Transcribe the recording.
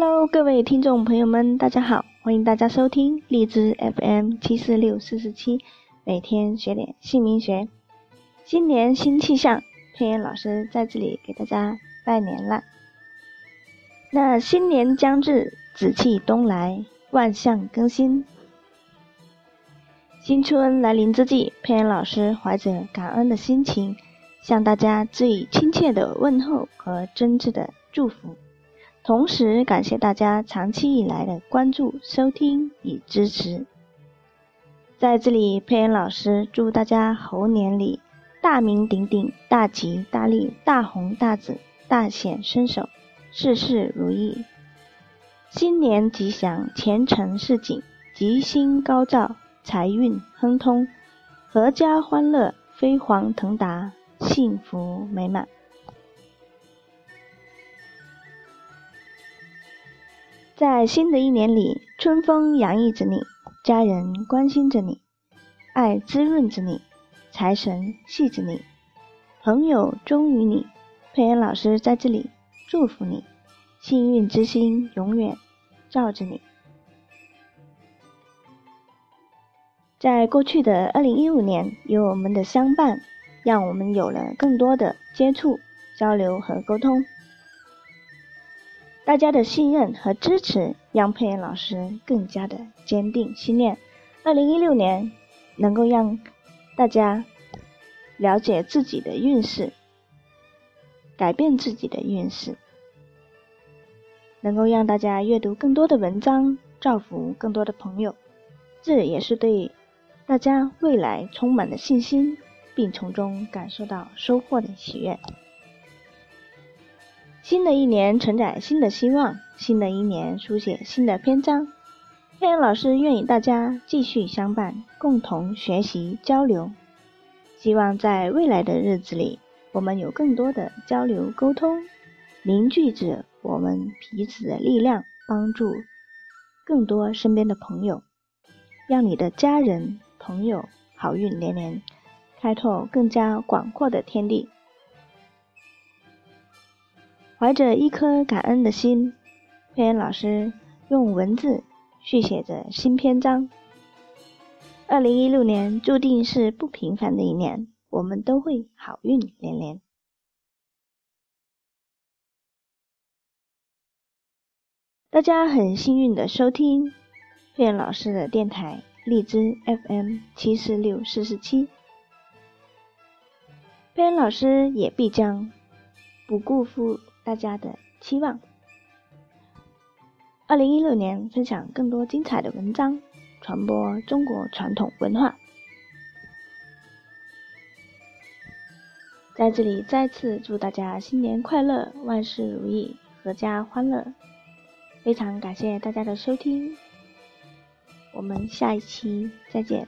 Hello，各位听众朋友们，大家好，欢迎大家收听荔枝 FM 七四六四四七，每天学点姓名学。新年新气象，佩妍老师在这里给大家拜年了。那新年将至，紫气东来，万象更新。新春来临之际，佩妍老师怀着感恩的心情，向大家致以亲切的问候和真挚的祝福，同时感谢大家长期以来的关注、收听与支持。在这里，佩恩老师祝大家猴年里大名鼎鼎、大吉大利、大红大紫、大显身手。事事如意，新年吉祥，前程似锦，吉星高照，财运亨通，阖家欢乐，飞黄腾达，幸福美满。在新的一年里，春风洋溢着你，家人关心着你，爱滋润着你，财神系着你，朋友忠于你。佩恩老师在这里。祝福你，幸运之星永远照着你。在过去的二零一五年，有我们的相伴，让我们有了更多的接触、交流和沟通。大家的信任和支持，让佩恩老师更加的坚定信念。二零一六年，能够让大家了解自己的运势。改变自己的运势，能够让大家阅读更多的文章，造福更多的朋友，这也是对大家未来充满了信心，并从中感受到收获的喜悦。新的一年承载新的希望，新的一年书写新的篇章。佩恩老师愿与大家继续相伴，共同学习交流，希望在未来的日子里。我们有更多的交流沟通，凝聚着我们彼此的力量，帮助更多身边的朋友，让你的家人朋友好运连连，开拓更加广阔的天地。怀着一颗感恩的心，佩恩老师用文字续写着新篇章。二零一六年注定是不平凡的一年。我们都会好运连连。大家很幸运的收听佩恩老师的电台荔枝 FM 七四六四四七，佩恩老师也必将不辜负大家的期望。二零一六年分享更多精彩的文章，传播中国传统文化。在这里再次祝大家新年快乐，万事如意，阖家欢乐。非常感谢大家的收听，我们下一期再见。